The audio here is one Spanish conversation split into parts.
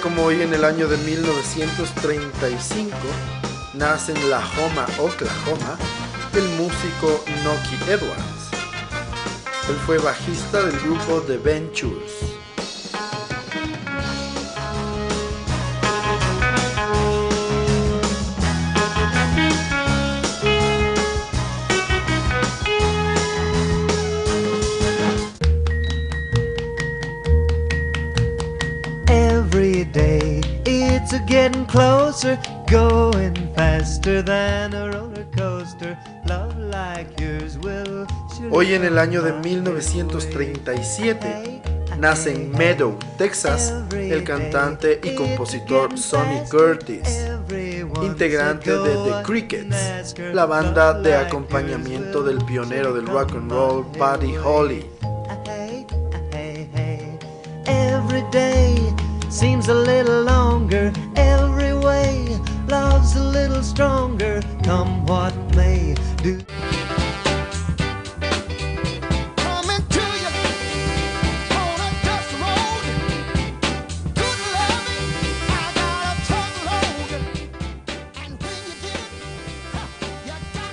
Como hoy en el año de 1935 nace en La Homa, Oklahoma, el músico Noki Edwards. Él fue bajista del grupo The Ventures. Closer, going faster than a roller coaster. Love like yours will. Hoy en el año de 1937 nace en Meadow, Texas, el cantante y compositor Sonny Curtis, integrante de The Crickets, la banda de acompañamiento del pionero del rock and roll Buddy Holly. Every day seems a little longer every way love's a little stronger come what may do.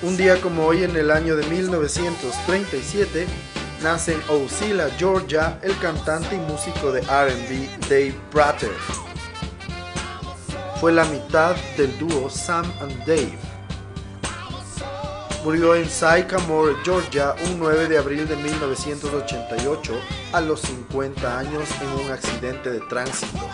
Un día como hoy en el año de 1937 nace en Ocilla, Georgia, el cantante y músico de RB Dave Prater. Fue la mitad del dúo Sam and Dave. Murió en Sycamore, Georgia, un 9 de abril de 1988, a los 50 años en un accidente de tránsito.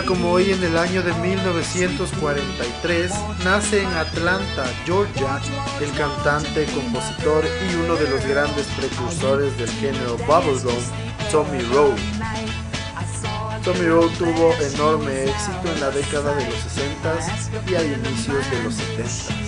Como hoy en el año de 1943 nace en Atlanta, Georgia, el cantante, compositor y uno de los grandes precursores del género bubblegum, Tommy Rowe. Tommy Rowe tuvo enorme éxito en la década de los 60 y a inicios de los 70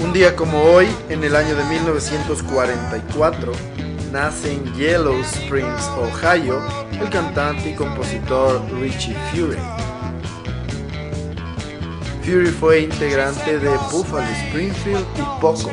Un día como hoy, en el año de 1944, nace en Yellow Springs, Ohio, el cantante y compositor Richie Fury. Fury fue integrante de Buffalo Springfield y Poco.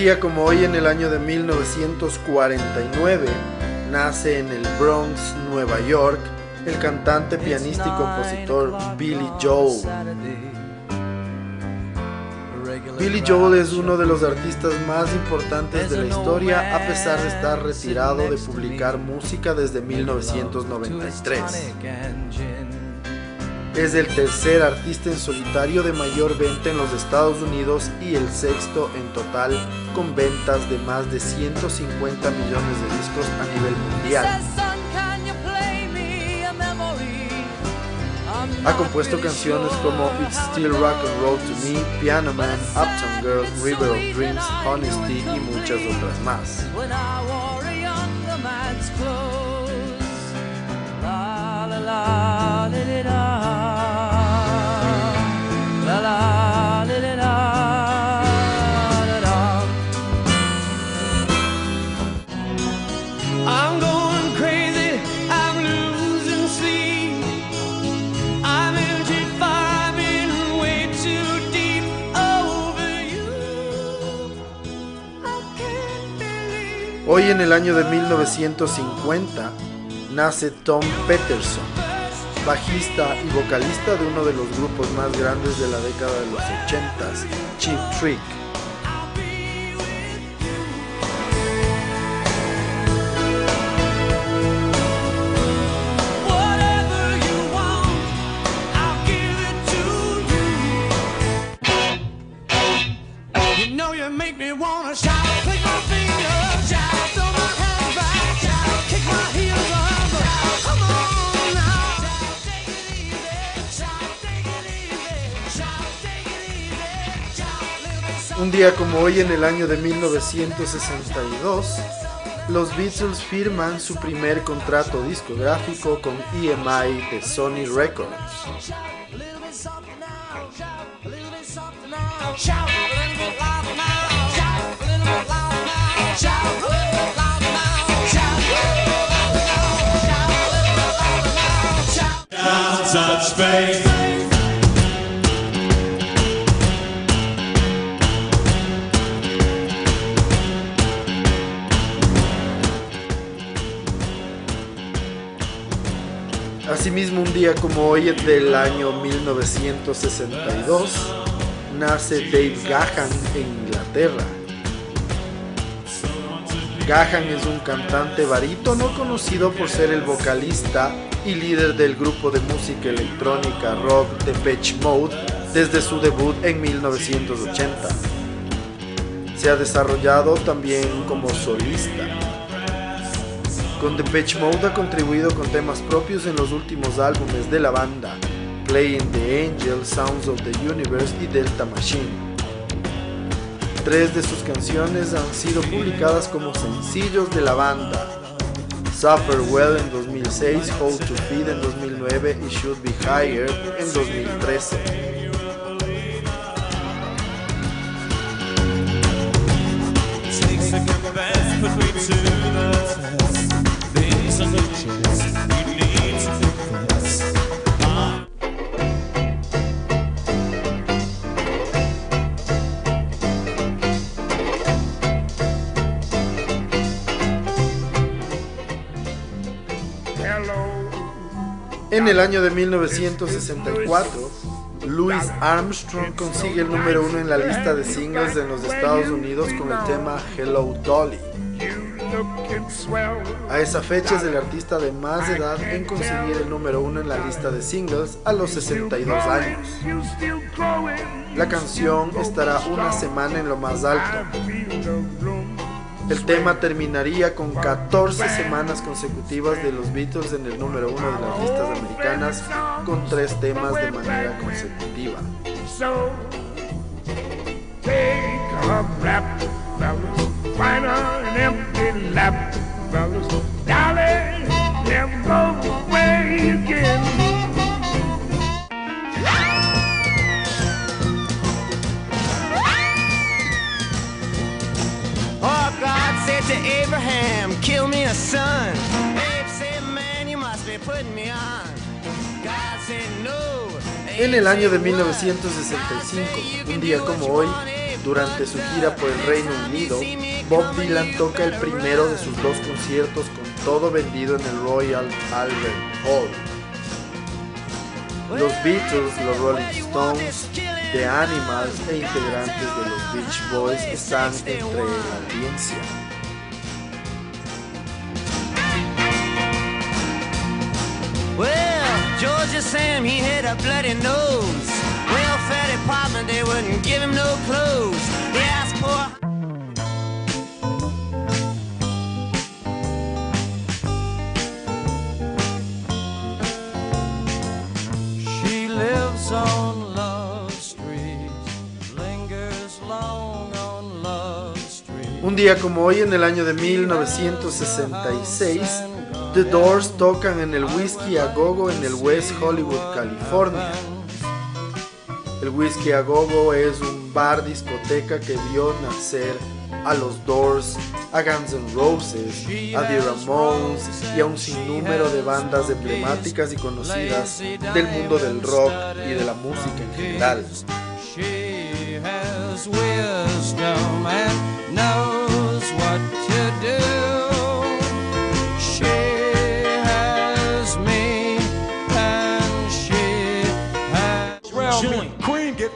Día como hoy en el año de 1949 nace en el Bronx, Nueva York, el cantante, pianista y compositor Billy Joel. Billy Joel es uno de los artistas más importantes de la historia a pesar de estar retirado de publicar música desde 1993. Es el tercer artista en solitario de mayor venta en los Estados Unidos y el sexto en total con ventas de más de 150 millones de discos a nivel mundial. Ha compuesto canciones como It's Still Rock and Roll to Me, Piano Man, Uptown Girl, River of Dreams, Honesty y muchas otras más. Hoy en el año de 1950 nace Tom Peterson, bajista y vocalista de uno de los grupos más grandes de la década de los 80s, Cheap Trick. Un día como hoy en el año de 1962, los Beatles firman su primer contrato discográfico con EMI de Sony Records. Asimismo, un día como hoy del año 1962, nace Dave Gahan en Inglaterra. Gahan es un cantante barítono conocido por ser el vocalista y líder del grupo de música electrónica rock Depeche Mode desde su debut en 1980. Se ha desarrollado también como solista. Con Depeche Mode ha contribuido con temas propios en los últimos álbumes de la banda, Playing the Angel, Sounds of the Universe y Delta Machine. Tres de sus canciones han sido publicadas como sencillos de la banda. Suffer Well en 2006, Hold to Feed en 2009 y Should Be Higher en 2013. En el año de 1964, Louis Armstrong consigue el número uno en la lista de singles en los Estados Unidos con el tema Hello Dolly. A esa fecha es el artista de más edad en conseguir el número uno en la lista de singles a los 62 años. La canción estará una semana en lo más alto. El tema terminaría con 14 semanas consecutivas de los Beatles en el número uno de las listas americanas con tres temas de manera consecutiva. En el año de 1965, un día como hoy, durante su gira por el Reino Unido, Bob Dylan toca el primero de sus dos conciertos con todo vendido en el Royal Albert Hall. Los Beatles, los Rolling Stones, The Animals e integrantes de los Beach Boys están entre la audiencia. Georgia Sam, he had a bloody nose. Welfare department, they wouldn't give him no clothes. They asked for. She lives on Love Street, lingers long on Love Street. Un día como hoy en el año de 1966, The Doors tocan en el Whiskey a Gogo en el West Hollywood, California. El Whiskey a Gogo es un bar discoteca que vio nacer a los Doors, a Guns N' Roses, a The Ramones y a un sinnúmero de bandas emblemáticas y conocidas del mundo del rock y de la música en general.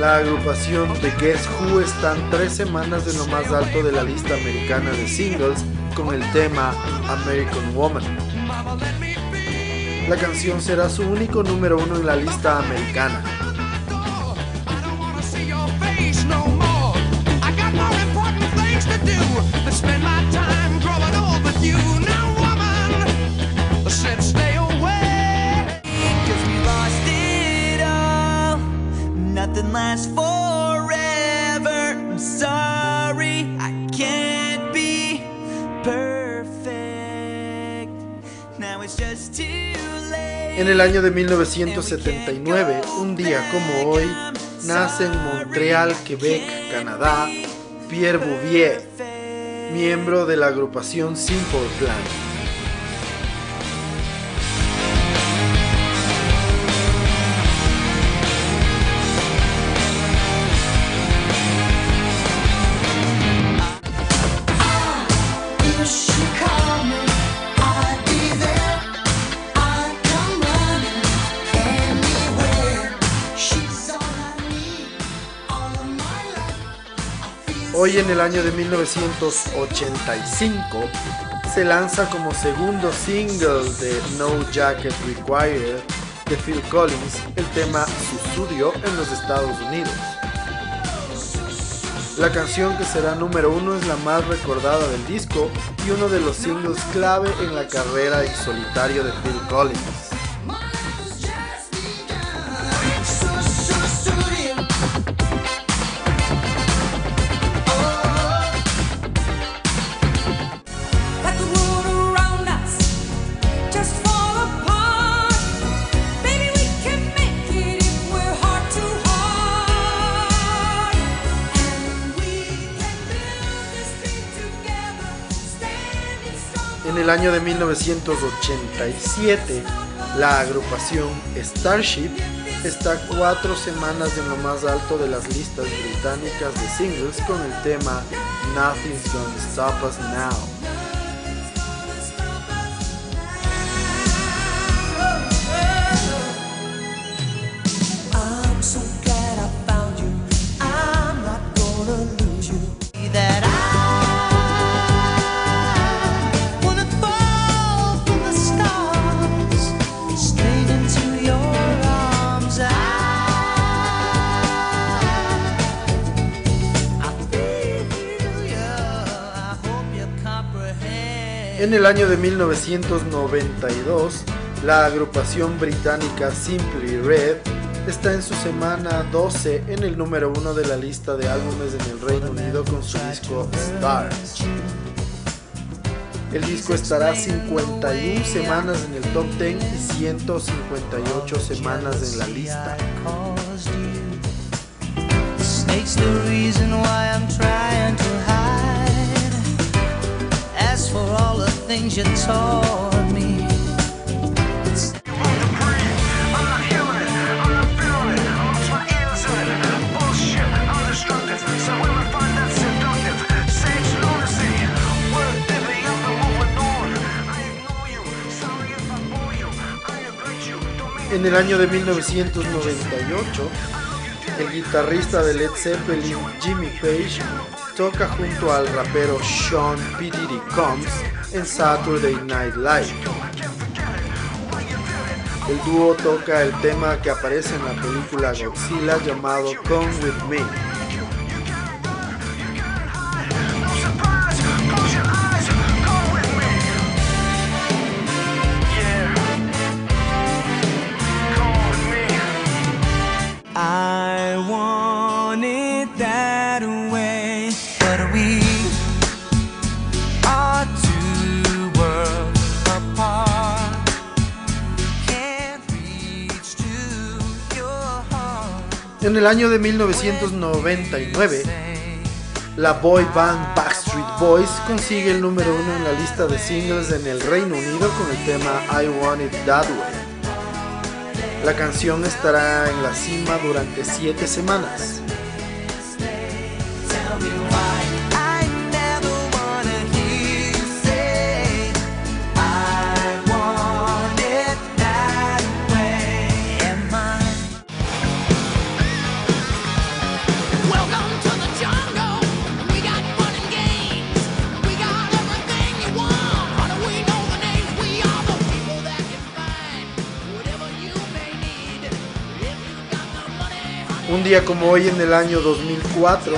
la agrupación de Guess Who están tres semanas de lo más alto de la lista americana de singles con el tema American Woman. La canción será su único número uno en la lista americana. En el año de 1979, un día como hoy, nace en Montreal, Quebec, Canadá, Pierre Bouvier, miembro de la agrupación Simple Plan. Hoy en el año de 1985 se lanza como segundo single de No Jacket Required de Phil Collins el tema Susudio en los Estados Unidos. La canción que será número uno es la más recordada del disco y uno de los singles clave en la carrera en solitario de Phil Collins. El año de 1987, la agrupación Starship está cuatro semanas en lo más alto de las listas británicas de singles con el tema Nothing's Gonna Stop Us Now. En el año de 1992, la agrupación británica Simply Red está en su semana 12 en el número 1 de la lista de álbumes en el Reino Unido con su disco Stars. El disco estará 51 semanas en el top 10 y 158 semanas en la lista for all the things you taught me. En el año de 1998, el guitarrista de Led Zeppelin, Jimmy Page, toca junto al rapero Sean P. Diddy Combs en Saturday Night Live. El dúo toca el tema que aparece en la película Godzilla llamado Come With Me. En el año de 1999, la boy band Backstreet Boys consigue el número uno en la lista de singles en el Reino Unido con el tema I Want It That Way. La canción estará en la cima durante siete semanas. Como hoy en el año 2004,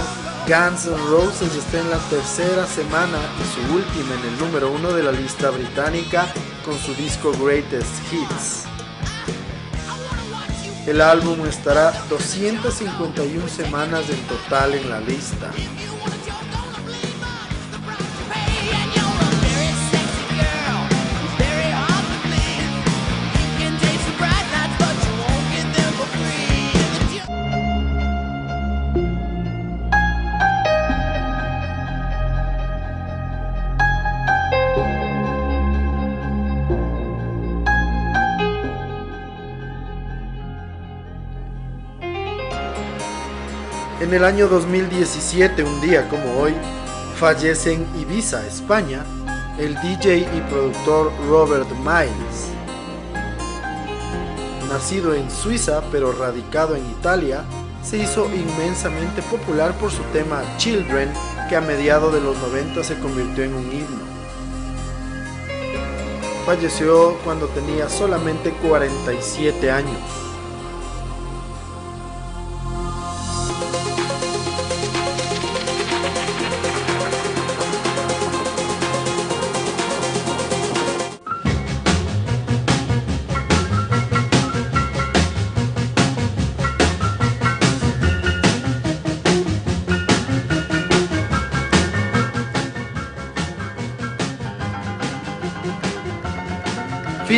Guns N' Roses está en la tercera semana y su última en el número uno de la lista británica con su disco Greatest Hits. El álbum estará 251 semanas en total en la lista. En el año 2017, un día como hoy, fallece en Ibiza, España, el DJ y productor Robert Miles. Nacido en Suiza pero radicado en Italia, se hizo inmensamente popular por su tema Children, que a mediados de los 90 se convirtió en un himno. Falleció cuando tenía solamente 47 años.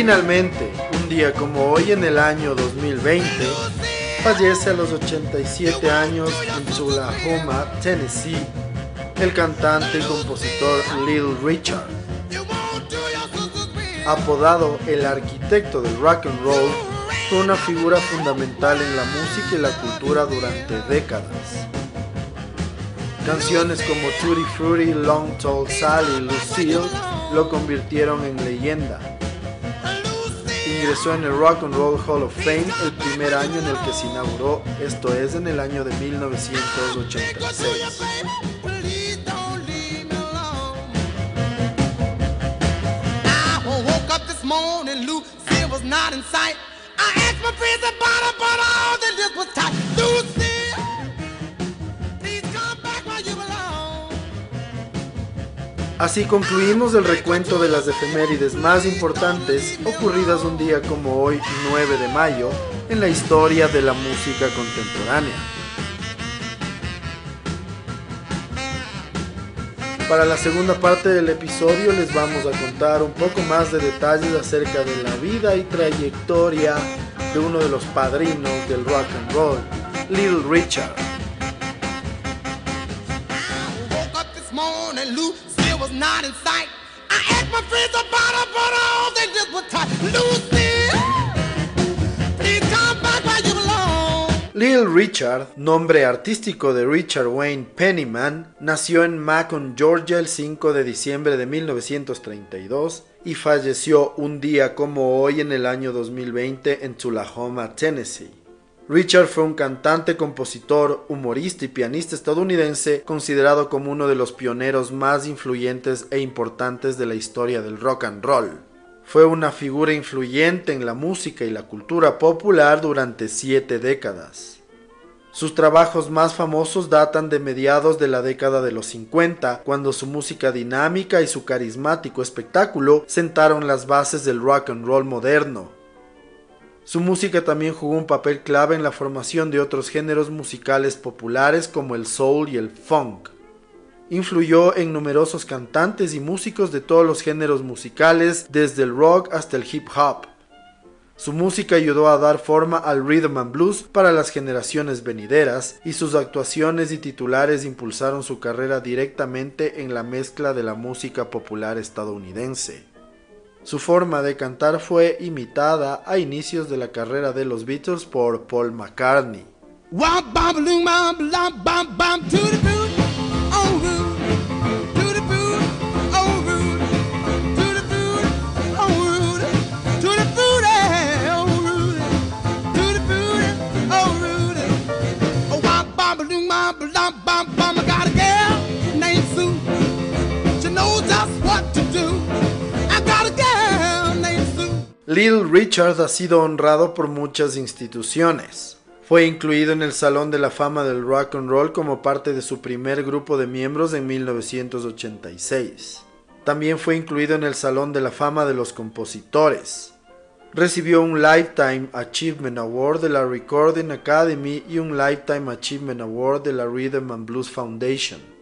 Finalmente, un día como hoy en el año 2020, fallece a los 87 años en Tullahoma, Tennessee, el cantante y compositor Little Richard. Apodado el arquitecto del rock and roll, fue una figura fundamental en la música y la cultura durante décadas. Canciones como Tutti Frutti, Long Tall Sally y Lucille lo convirtieron en leyenda ingresó en el Rock and Roll Hall of Fame el primer año en el que se inauguró, esto es en el año de 1986. Así concluimos el recuento de las efemérides más importantes ocurridas un día como hoy, 9 de mayo, en la historia de la música contemporánea. Para la segunda parte del episodio les vamos a contar un poco más de detalles acerca de la vida y trayectoria de uno de los padrinos del rock and roll, Little Richard. Little Richard, nombre artístico de Richard Wayne Pennyman, nació en Macon, Georgia el 5 de diciembre de 1932 y falleció un día como hoy en el año 2020 en Tullahoma, Tennessee. Richard fue un cantante, compositor, humorista y pianista estadounidense considerado como uno de los pioneros más influyentes e importantes de la historia del rock and roll. Fue una figura influyente en la música y la cultura popular durante siete décadas. Sus trabajos más famosos datan de mediados de la década de los 50, cuando su música dinámica y su carismático espectáculo sentaron las bases del rock and roll moderno. Su música también jugó un papel clave en la formación de otros géneros musicales populares como el soul y el funk. Influyó en numerosos cantantes y músicos de todos los géneros musicales, desde el rock hasta el hip hop. Su música ayudó a dar forma al rhythm and blues para las generaciones venideras y sus actuaciones y titulares impulsaron su carrera directamente en la mezcla de la música popular estadounidense. Su forma de cantar fue imitada a inicios de la carrera de los Beatles por Paul McCartney. Little Richard ha sido honrado por muchas instituciones. Fue incluido en el Salón de la Fama del Rock and Roll como parte de su primer grupo de miembros en 1986. También fue incluido en el Salón de la Fama de los Compositores. Recibió un Lifetime Achievement Award de la Recording Academy y un Lifetime Achievement Award de la Rhythm and Blues Foundation.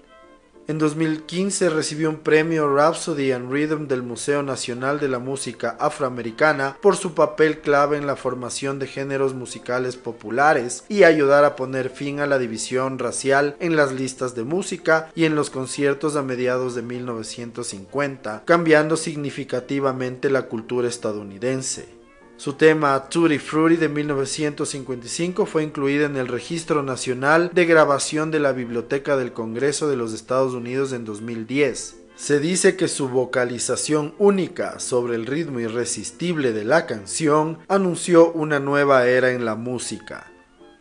En 2015 recibió un premio Rhapsody and Rhythm del Museo Nacional de la Música Afroamericana por su papel clave en la formación de géneros musicales populares y ayudar a poner fin a la división racial en las listas de música y en los conciertos a mediados de 1950, cambiando significativamente la cultura estadounidense. Su tema Tutti Frutti de 1955 fue incluido en el Registro Nacional de Grabación de la Biblioteca del Congreso de los Estados Unidos en 2010. Se dice que su vocalización única sobre el ritmo irresistible de la canción anunció una nueva era en la música.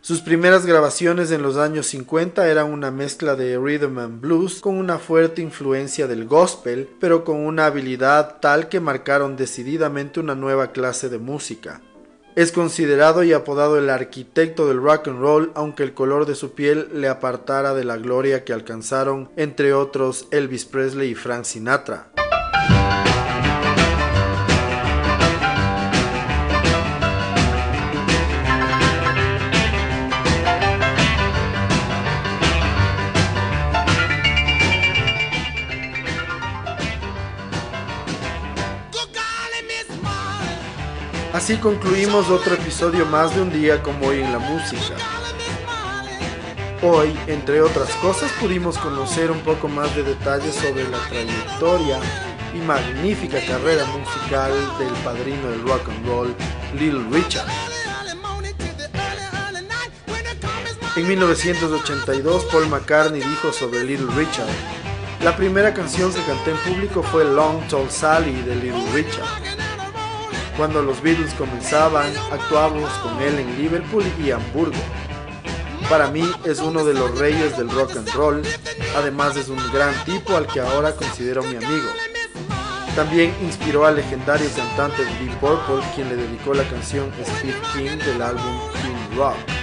Sus primeras grabaciones en los años 50 eran una mezcla de rhythm and blues con una fuerte influencia del gospel, pero con una habilidad tal que marcaron decididamente una nueva clase de música. Es considerado y apodado el arquitecto del rock and roll, aunque el color de su piel le apartara de la gloria que alcanzaron entre otros Elvis Presley y Frank Sinatra. Así concluimos otro episodio más de un día como hoy en la música. Hoy, entre otras cosas, pudimos conocer un poco más de detalles sobre la trayectoria y magnífica carrera musical del padrino del rock and roll, Little Richard. En 1982, Paul McCartney dijo sobre Little Richard, la primera canción que canté en público fue Long Tall Sally de Little Richard. Cuando los Beatles comenzaban, actuamos con él en Liverpool y Hamburgo. Para mí es uno de los reyes del rock and roll, además es un gran tipo al que ahora considero mi amigo. También inspiró al legendario cantante Deep Purple, quien le dedicó la canción Speed King del álbum King Rock.